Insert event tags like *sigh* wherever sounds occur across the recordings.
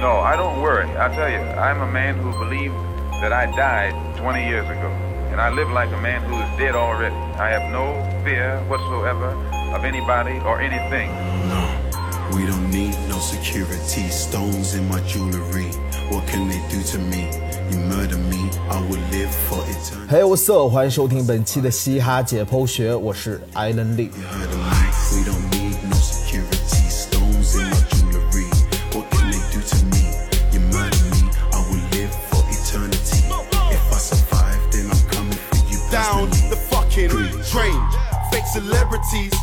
No, I don't worry. I tell you, I'm a man who believes that I died 20 years ago. And I live like a man who is dead already. I have no fear whatsoever of anybody or anything. No, we don't need no security. Stones in my jewelry. What can they do to me? You murder me, I will live for eternity. Hey, what's up？欢迎收听本期的嘻哈解剖学，我是艾伦 Celebrities,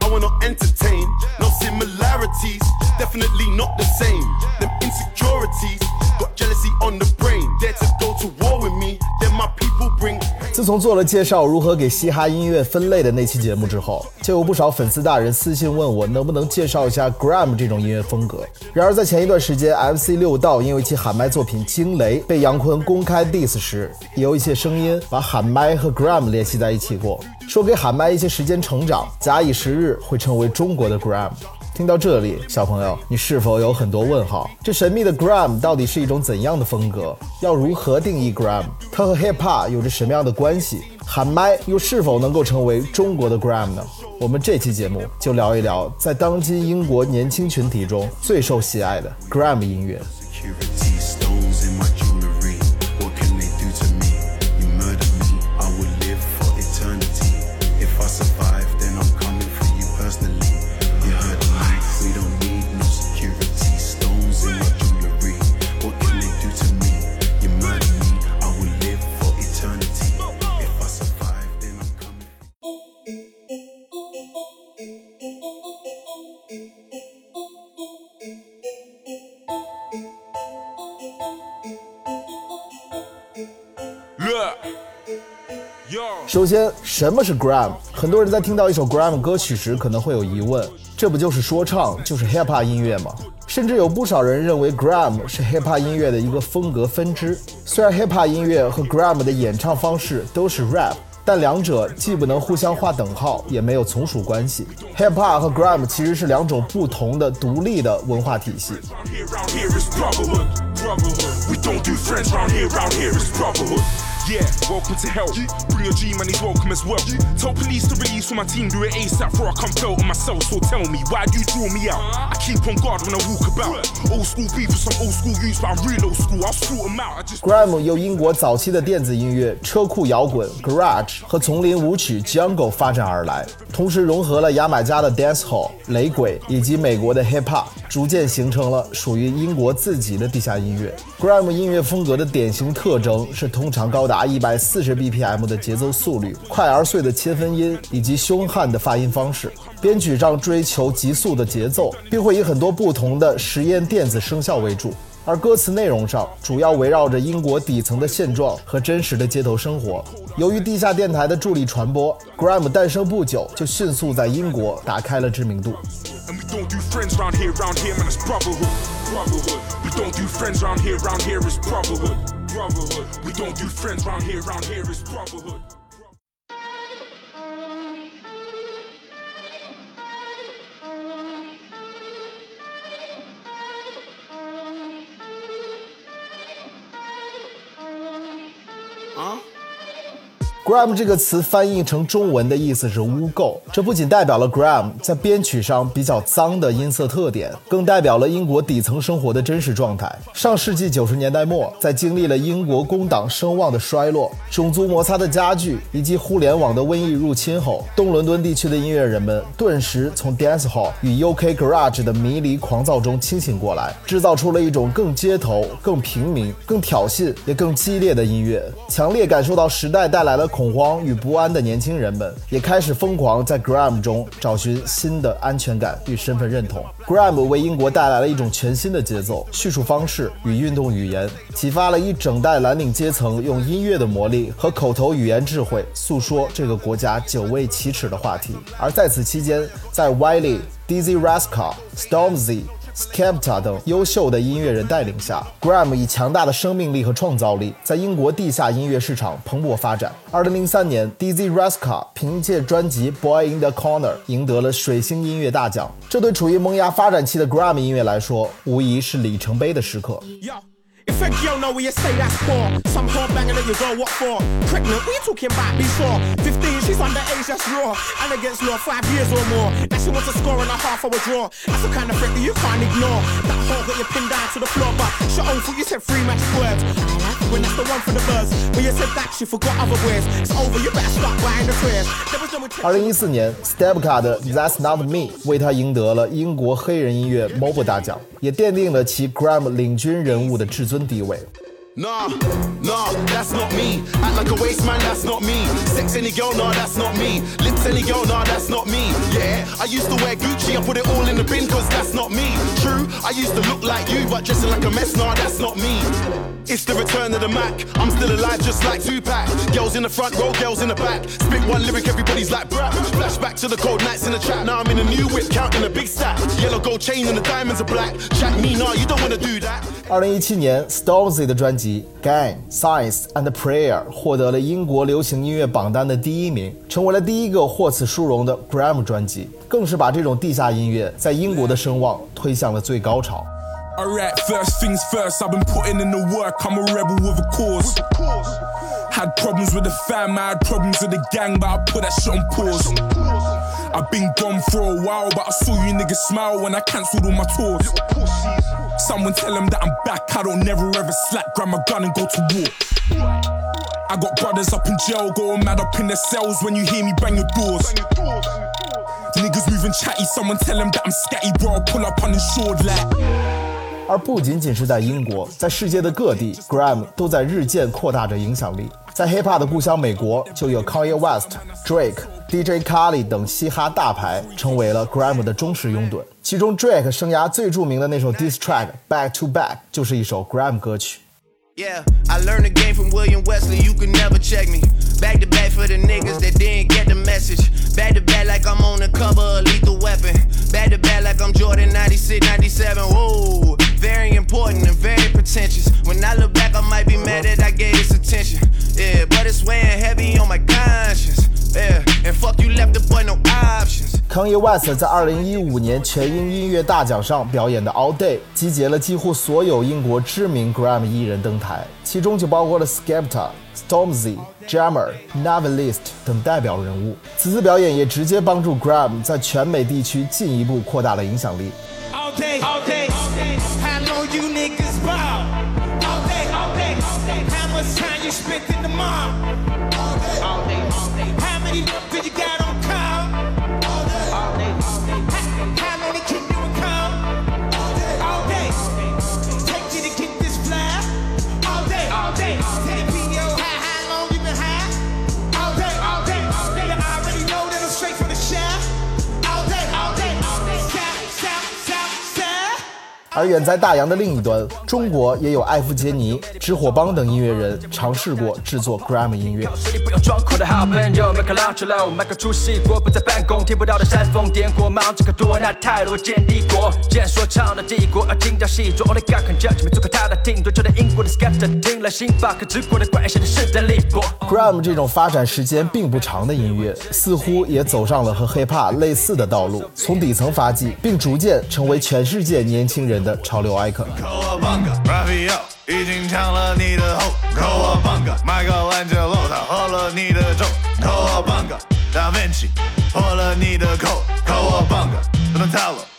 I wanna entertain. No similarities, definitely not the same. Them insecurities, got jealousy on the brain. Dare to go to war with me, then my people bring. 自从做了介绍如何给嘻哈音乐分类的那期节目之后，就有不少粉丝大人私信问我能不能介绍一下 Gram 这种音乐风格。然而在前一段时间，MC 六道因为其喊麦作品《惊雷》被杨坤公开 diss 时，也有一些声音把喊麦和 Gram 联系在一起过，说给喊麦一些时间成长，假以时日会成为中国的 Gram。听到这里，小朋友，你是否有很多问号？这神秘的 Gram 到底是一种怎样的风格？要如何定义 Gram？它和 Hip Hop 有着什么样的关系？喊麦又是否能够成为中国的 Gram 呢？我们这期节目就聊一聊，在当今英国年轻群体中最受喜爱的 Gram 音乐。首先，什么是 Gram？很多人在听到一首 Gram 歌曲时，可能会有疑问：这不就是说唱，就是 Hip Hop 音乐吗？甚至有不少人认为 Gram 是 Hip Hop 音乐的一个风格分支。虽然 Hip Hop 音乐和 Gram 的演唱方式都是 rap，但两者既不能互相划等号，也没有从属关系。Hip Hop 和 Gram 其实是两种不同的独立的文化体系。Yeah, welcome to hell. Bring your G man, he's welcome as well. Tell police to release for my team, do it ASAP before I come felt on myself. So tell me, why do you draw me out? I keep on guard when I walk about. Old school beef with some old school youths, but I'm real old school. I'll sort them out. I just Gram 由英国早期的电子音乐、车库摇滚 （Garage） 和丛林舞曲 （Jungle） 发展而来，同时融合了牙买加的 Dancehall、雷鬼以及美国的 Hip Hop，逐渐形成了属于英国自己的地下音乐。Gram 音乐风格的典型特征是通常高达一百四十 BPM 的节奏速率、快而碎的切分音以及凶悍的发音方式。编曲上追求急速的节奏，并会以很多不同的实验电子声效为主。而歌词内容上主要围绕着英国底层的现状和真实的街头生活。由于地下电台的助力传播，Gram 诞生不久就迅速在英国打开了知名度。brotherhood. We don't do friends round here, round here is brotherhood. Gram 这个词翻译成中文的意思是污垢，这不仅代表了 Gram 在编曲上比较脏的音色特点，更代表了英国底层生活的真实状态。上世纪九十年代末，在经历了英国工党声望的衰落、种族摩擦的加剧以及互联网的瘟疫入侵后，东伦敦地区的音乐人们顿时从 dancehall 与 UK garage 的迷离狂躁中清醒过来，制造出了一种更街头、更平民、更挑衅也更激烈的音乐。强烈感受到时代带来了恐慌与不安的年轻人们，也开始疯狂在 Gram 中找寻新的安全感与身份认同。Gram 为英国带来了一种全新的节奏、叙述方式与运动语言，启发了一整代蓝领阶层用音乐的魔力和口头语言智慧诉说这个国家久未启齿的话题。而在此期间，在 Wiley、Dizzy Rascal、Stormzy。Skepta 等优秀的音乐人带领下，Graham 以强大的生命力和创造力，在英国地下音乐市场蓬勃发展。2003年，Dizzy Rascal 凭借专辑《Boy in the Corner》赢得了水星音乐大奖。这对处于萌芽发展期的 Graham 音乐来说，无疑是里程碑的时刻。If a girl know where you say that's for, some whore banging that you go, what for? Pregnant, what you talking about? Be sure. 15, she's underage, that's raw. And against law, five years or more. Now she wants a score and a half of a draw. That's the kind of threat that you can't ignore. That whole got you pinned down to the floor, but shut own foot, you said three match words. When that's the one for the buzz. When you said that, she forgot other words. It's over, you better start buying the prayers. There was no 二零一四年，Stepka 的 That's Not Me 为他赢得了英国黑人音乐 MOBO 大奖，也奠定了其 Gram 领军人物的至尊地位。Nah, nah, that's not me. Act like a waste man, that's not me. Sex any girl, nah, that's not me. Lips any girl, nah, that's not me. Yeah, I used to wear Gucci, I put it all in the bin, cause that's not me. True, I used to look like you, but dressing like a mess, nah, that's not me. It's the return of the Mac. I'm still alive, just like Tupac. Girls in the front row, girls in the back. Spit one lyric, everybody's like brap. Flashback to the cold nights in the trap. Now I'm in a new whip, counting a big stack. Yellow gold chain and the diamonds are black. Chat me, nah, you don't wanna do that. *laughs* 二零一七年，Stormzy 的专辑《 Gang Science and Prayer》获得了英国流行音乐榜单的第一名，成为了第一个获此殊荣的 Gram 专辑，更是把这种地下音乐在英国的声望推向了最高潮。Alright, first things first, I've been putting in the work, I'm a rebel with a cause. Had problems with the fam, I had problems with the gang, but I put that shit on pause. I've been gone for a while, but I saw you niggas smile when I cancelled all my tours. Someone tell them that I'm back, I don't never ever slack, grab my gun and go to war. I got brothers up in jail, going mad up in their cells when you hear me bang your doors. Niggas moving chatty, someone tell them that I'm scatty, bro. I'll pull up uninsured like. 而不仅仅是在英国，在世界的各地，Gram 都在日渐扩大着影响力。 在 Hip Hop 的故乡美国，就有 Kanye West、Drake、DJ Khaled 等嘻哈大牌成为了 Gram 的忠实拥趸。其中 Drake 生涯最著名的那首 diss track《Back to Back》就是一首 Gram 歌曲。Yeah, I learned the game from William Wesley. You can never check me. Back to back for the niggas that didn't get the message. Back to back like I'm on the cover of Lethal Weapon. West 在2015年全英音乐大奖上表演的《All Day》，集结了几乎所有英国知名 Gram 艺人登台，其中就包括了 Skepta、Stormzy、Jammer、Navilist 等代表人物。此次表演也直接帮助 Gram 在全美地区进一步扩大了影响力。All day, all day, all day. 而远在大洋的另一端，中国也有艾弗杰尼、直火帮等音乐人尝试过制作 Gram 音乐。Gram 这种发展时间并不长的音乐，似乎也走上了和 Hip Hop 类似的道路，从底层发迹，并逐渐成为全世界年轻人的潮流 icon。已经抢了你的后，扣我半个。麦克兰杰洛他喝了你的酒，扣我半个。达芬奇破了你的口，扣我半个。Donatello and 你的 w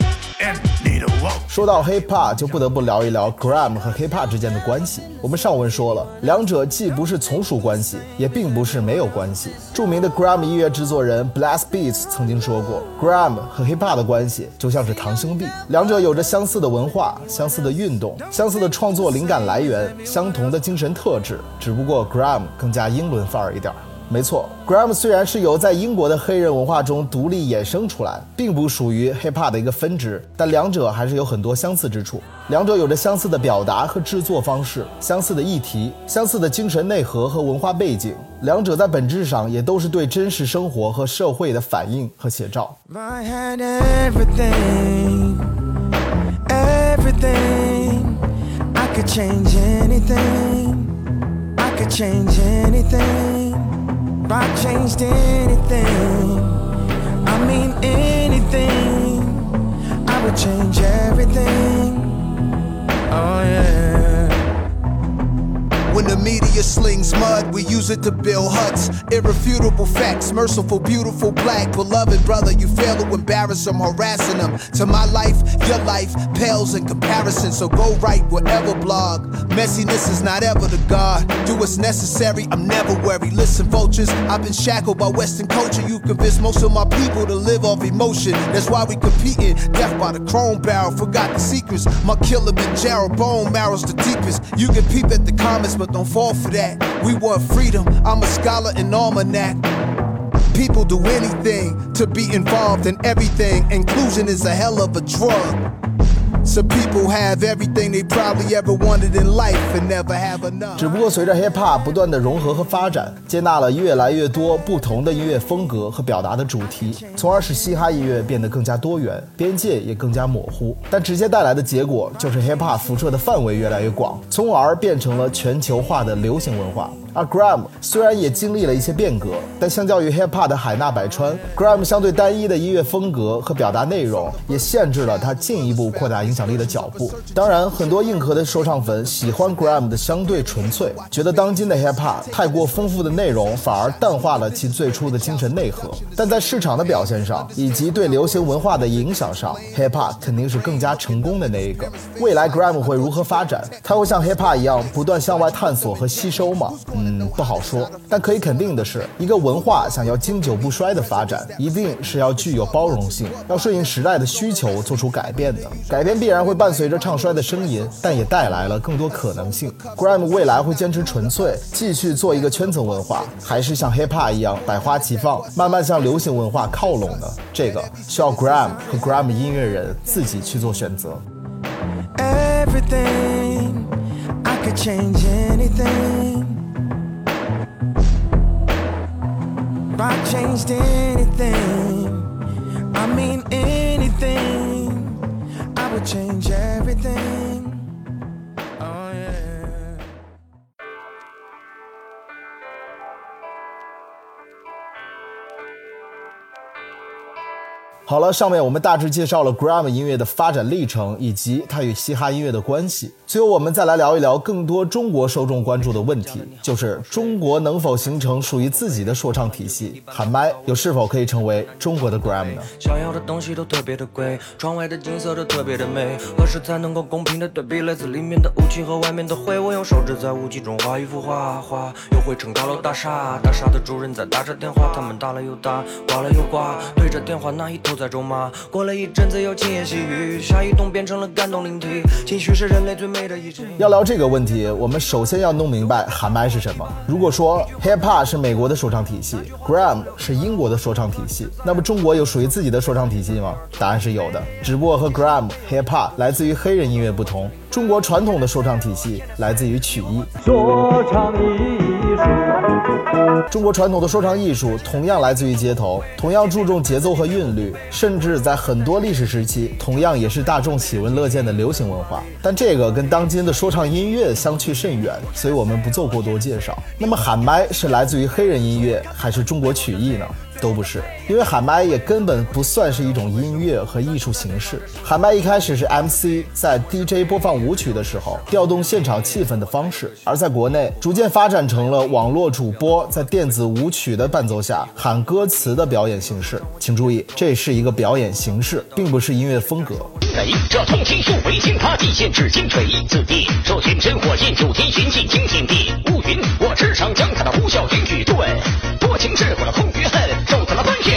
说到 Hip Hop，就不得不聊一聊 Gram 和 Hip Hop 之间的关系。我们上文说了，两者既不是从属关系，也并不是没有关系。著名的 Gram 音乐制作人 Blast Beats 曾经说过，Gram 和 Hip Hop 的关系就像是堂兄弟，两者有着相似的文化、相似的运动、相似的创作灵感来源、相同的精神特质，只不过 Gram 更加英伦范儿一点儿。没错，Gram 虽然是由在英国的黑人文化中独立衍生出来，并不属于 Hip Hop 的一个分支，但两者还是有很多相似之处。两者有着相似的表达和制作方式，相似的议题，相似的精神内核和文化背景。两者在本质上也都是对真实生活和社会的反应和写照。I had everything, everything. I could change anything. I could change anything. If I changed anything, I mean anything, I would change everything. Oh yeah. When the media slings mud, we use it to build huts. Irrefutable facts, merciful, beautiful, black. Beloved brother, you fail to embarrass them, harassing them. To my life, your life pales in comparison. So go write whatever blog. Messiness is not ever the God. Do what's necessary, I'm never worried. Listen, vultures, I've been shackled by Western culture. You convinced most of my people to live off emotion. That's why we competing. Death by the chrome barrel, forgot the secrets. My killer been Gerald Bone marrow's the deepest. You can peep at the comments, but don't fall for that. We want freedom. I'm a scholar in almanac. People do anything to be involved in everything. Inclusion is a hell of a drug. So people have everything they probably ever wanted in life and never have enough. 只不过随着 hip hop 不断的融合和发展，接纳了越来越多不同的音乐风格和表达的主题，从而使嘻哈音乐变得更加多元，边界也更加模糊。但直接带来的结果就是 hip hop 辐射的范围越来越广，从而变成了全球化的流行文化。而 Gram 虽然也经历了一些变革，但相较于 hip hop 的海纳百川，Gram 相对单一的音乐风格和表达内容，也限制了它进一步扩大影响力的脚步。当然，很多硬核的说唱粉喜欢 Gram 的相对纯粹，觉得当今的 hip hop 太过丰富的内容反而淡化了其最初的精神内核。但在市场的表现上，以及对流行文化的影响上，hip hop 肯定是更加成功的那一个。未来 Gram 会如何发展？它会像 hip hop 一样不断向外探索和吸收吗？嗯，不好说。但可以肯定的是，一个文化想要经久不衰的发展，一定是要具有包容性，要顺应时代的需求做出改变的。改变必然会伴随着唱衰的声音，但也带来了更多可能性。Gram 未来会坚持纯粹，继续做一个圈层文化，还是像 hip hop 一样百花齐放，慢慢向流行文化靠拢呢？这个需要 Gram 和 Gram 音乐人自己去做选择。everything. I could change anything. If I changed anything, I mean anything, change everything. 好了，上面我们大致介绍了 Gram 音乐的发展历程以及它与嘻哈音乐的关系。最后，我们再来聊一聊更多中国受众关注的问题，就是中国能否形成属于自己的说唱体系？喊麦又是否可以成为中国的 Gram 呢？想要的东西都特别的贵，窗外的景色都特别的美。何时才能够公平的对比来自里面的雾气和外面的灰？我用手指在雾气中画一幅画，画又绘成高楼大厦。大厦的主人在打着电话，他们打了又打，挂了又挂，对着电话那一头在咒骂。过了一阵子又轻言细语，下一动变成了感动灵体。情绪是人类最美的一切。要聊这个问题，我们首先要弄明白喊麦是什么。如果说 hip hop 是美国的说唱体系，Gram 是英国的说唱体系，那么中国有属于自己的说唱体系吗？答案是有的，只不过和 Gram、hip hop 来自于黑人音乐不同，中国传统的说唱体系来自于曲艺。说唱艺术，中国传统的说唱艺术同样来自于街头，同样注重节奏和韵律，甚至在很多历史时期，同样也是大众喜闻乐见的流行文化。但这个跟当今的说唱音乐相去甚远，所以我们不做过多介绍。那么喊麦是来自于黑人音乐还是中国曲艺呢？都不是，因为喊麦也根本不算是一种音乐和艺术形式。喊麦一开始是 MC 在 DJ 播放舞曲的时候调动现场气氛的方式，而在国内逐渐发展成了网络主播在电子舞曲的伴奏下喊歌词的表演形式。请注意，这是一个表演形式，并不是音乐风格。雷，这通情术为惊他地，陷至金锤。此地受群真火焰，主题寻进惊天地。乌云，我只上将他的呼啸云雨顿，多情是过了空余恨，受死了关铁阵。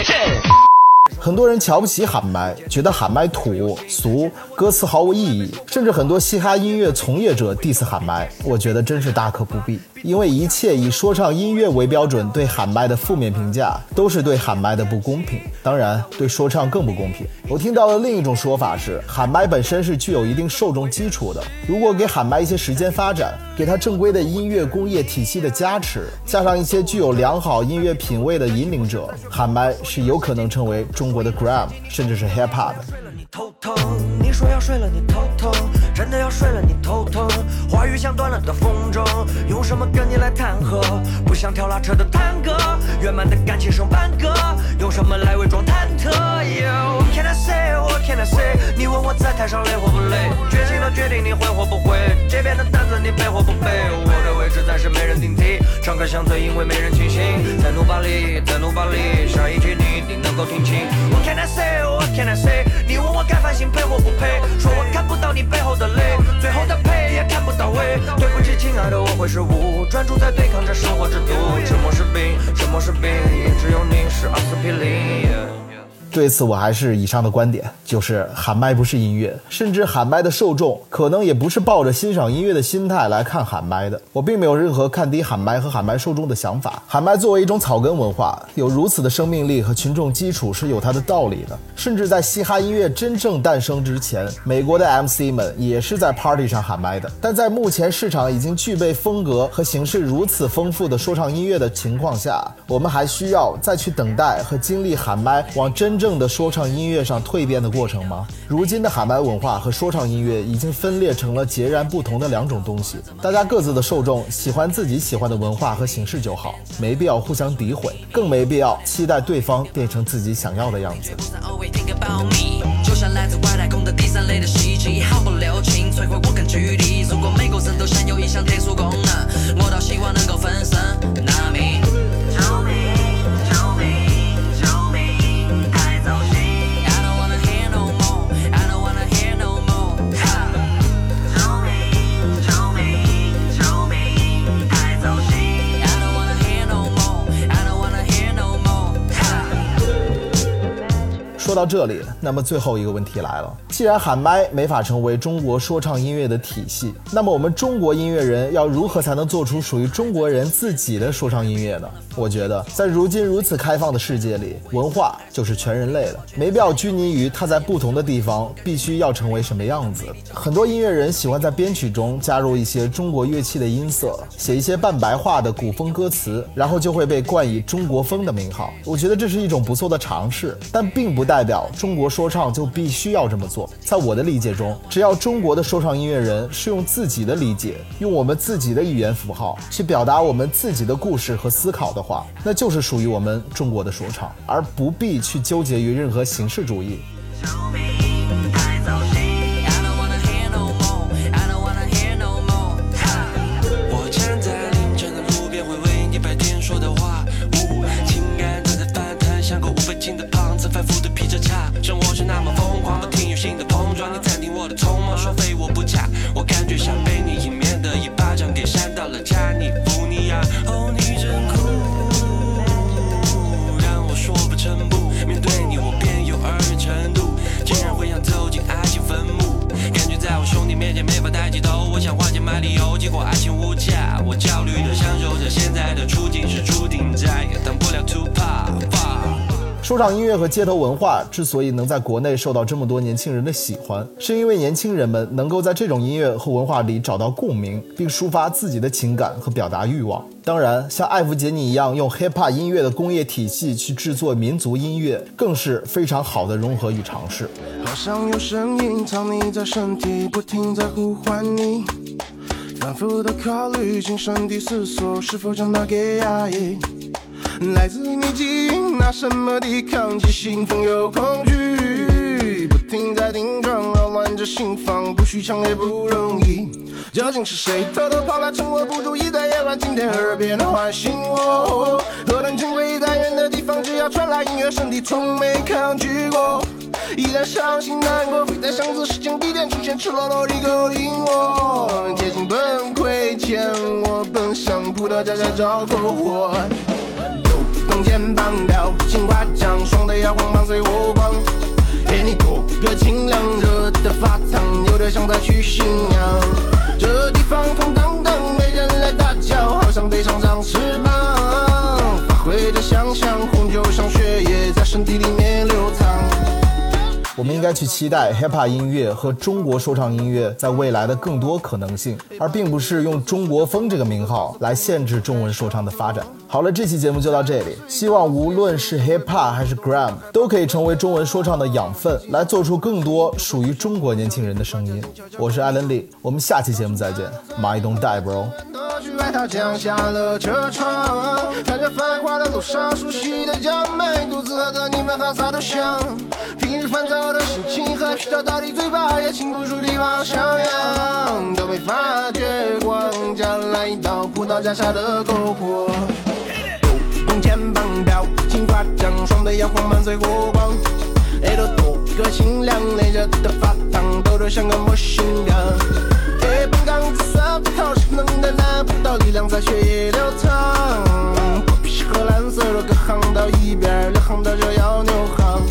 很多人瞧不起喊麦，觉得喊麦土俗，歌词毫无意义，甚至很多嘻哈音乐从业者 diss 喊麦，我觉得真是大可不必。因为一切以说唱音乐为标准对喊麦的负面评价，都是对喊麦的不公平，当然对说唱更不公平。我听到的另一种说法是，喊麦本身是具有一定受众基础的，如果给喊麦一些时间发展，给它正规的音乐工业体系的加持，加上一些具有良好音乐品味的引领者，喊麦是有可能成为中国的 Gram，甚至是 Hip Hop 的。说要睡了，你头疼真的要睡了你头疼。话语像断了的风筝，用什么跟你来谈和？不像跳拉车的探戈，圆满的感情剩半个，用什么来伪装忐忑？What can I say? What can I say? 你问我在台上累或不累？决心的决定你会或不会？这边的单子你背或不背？我的位置暂时没人顶替，唱歌像醉因为没人倾心。在努把力，在努把力，下一句你一定能够听清。What can I say? What can I say? 你问我开心配或不配？说我看不到你背后的泪，最后的配也看不到尾。对不起，亲爱的，我会失误，专注在对抗着生活之毒。沉默是病，沉默是病，只有你是阿司匹林。对此，我还是以上的观点，就是喊麦不是音乐，甚至喊麦的受众可能也不是抱着欣赏音乐的心态来看喊麦的。我并没有任何看低喊麦和喊麦受众的想法。喊麦作为一种草根文化，有如此的生命力和群众基础是有它的道理的。甚至在嘻哈音乐真正诞生之前，美国的 MC 们也是在 party 上喊麦的。但在目前市场已经具备风格和形式如此丰富的说唱音乐的情况下，我们还需要再去等待和经历喊麦往真。正的说唱音乐上蜕变的过程吗？如今的喊麦文化和说唱音乐已经分裂成了截然不同的两种东西。大家各自的受众喜欢自己喜欢的文化和形式就好，没必要互相诋毁，更没必要期待对方变成自己想要的样子。如果每个人都享有一项特殊功能，我倒希望能够分身到这里，那么最后一个问题来了：既然喊麦没法成为中国说唱音乐的体系，那么我们中国音乐人要如何才能做出属于中国人自己的说唱音乐呢？我觉得，在如今如此开放的世界里，文化就是全人类的，没必要拘泥于它在不同的地方必须要成为什么样子。很多音乐人喜欢在编曲中加入一些中国乐器的音色，写一些半白话的古风歌词，然后就会被冠以“中国风”的名号。我觉得这是一种不错的尝试，但并不代。表中国说唱就必须要这么做。在我的理解中，只要中国的说唱音乐人是用自己的理解，用我们自己的语言符号去表达我们自己的故事和思考的话，那就是属于我们中国的说唱，而不必去纠结于任何形式主义。的胖子反复的劈着叉，生活是那么疯狂，不停有新的碰撞。你暂停我的匆忙，说非我不嫁，我感觉像被你迎面的一巴掌给扇到了加利福尼亚。Oh，你真酷，让我说不成不，面对你我变幼儿园程度，竟然会想走进爱情坟墓。感觉在我兄弟面前没法抬起头，我想花钱买理由，结果爱情无价。我焦虑的享受着现在的。说唱音乐和街头文化之所以能在国内受到这么多年轻人的喜欢，是因为年轻人们能够在这种音乐和文化里找到共鸣，并抒发自己的情感和表达欲望。当然，像艾弗杰尼一样用 hip hop 音乐的工业体系去制作民族音乐，更是非常好的融合与尝试。好像有声音藏匿在身体，不停在呼唤你，反复的考虑，精神地思索，是否将它给压抑。来自秘境，拿什么抵抗？既兴奋又恐惧，不停在顶撞，扰乱着心房，不许强也不容易。究竟是谁偷偷跑来趁我不注意在夜晚，今天耳边唤醒我？何等珍贵，在远的地方，只要传来音乐，身体从没抗拒过。依然伤心难过，会在相似时间地点出现，赤裸裸地勾引我。接近崩溃前，我奔向葡萄架下找篝火。动肩膀，表情夸张，双腿摇晃，伴随火光。给你多个清凉，热的发烫，有点像在去信仰。这地方空荡荡，没人来打搅，好像背上长翅膀。发挥着想象，红酒像血液在身体里。我们应该去期待 hip hop 音乐和中国说唱音乐在未来的更多可能性，而并不是用中国风这个名号来限制中文说唱的发展。好了，这期节目就到这里，希望无论是 hip hop 还是 gram，都可以成为中文说唱的养分，来做出更多属于中国年轻人的声音。我是艾伦李，我们下期节目再见，My don't die bro。去外套降下了车窗，看着繁华的路上，熟悉的江美，独自喝着你们哈撒的香。平日烦躁的心情和皮条到底嘴巴也禁不住地方上扬，都没发觉光，加来一道葡萄架下的篝火。用肩膀表情夸张，双腿摇晃伴随火光，耳朵多个清凉，脸热的发烫，抖得像个模型样。力量在血液流淌。破皮是和蓝色的隔行到一边，两行的就要扭行。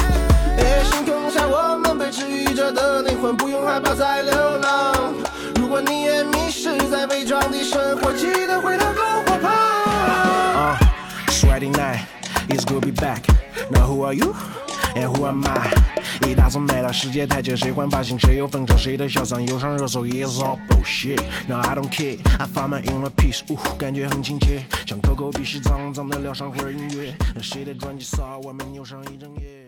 星空下我们被治愈着的灵魂，不用害怕再流浪。如果你也迷失在伪装的生活，记得回到篝火旁。Friday night, it's good be back. Now who are you? And who am I？一大早来到世界台阶，谁换发型，谁又分手，谁的小三又上热搜，It's all bullshit。Now I don't care。I found my inner peace，呜，感觉很亲切，像 Coco 鼻息脏脏的聊上会儿音乐。谁的专辑骚，外面扭上一整夜。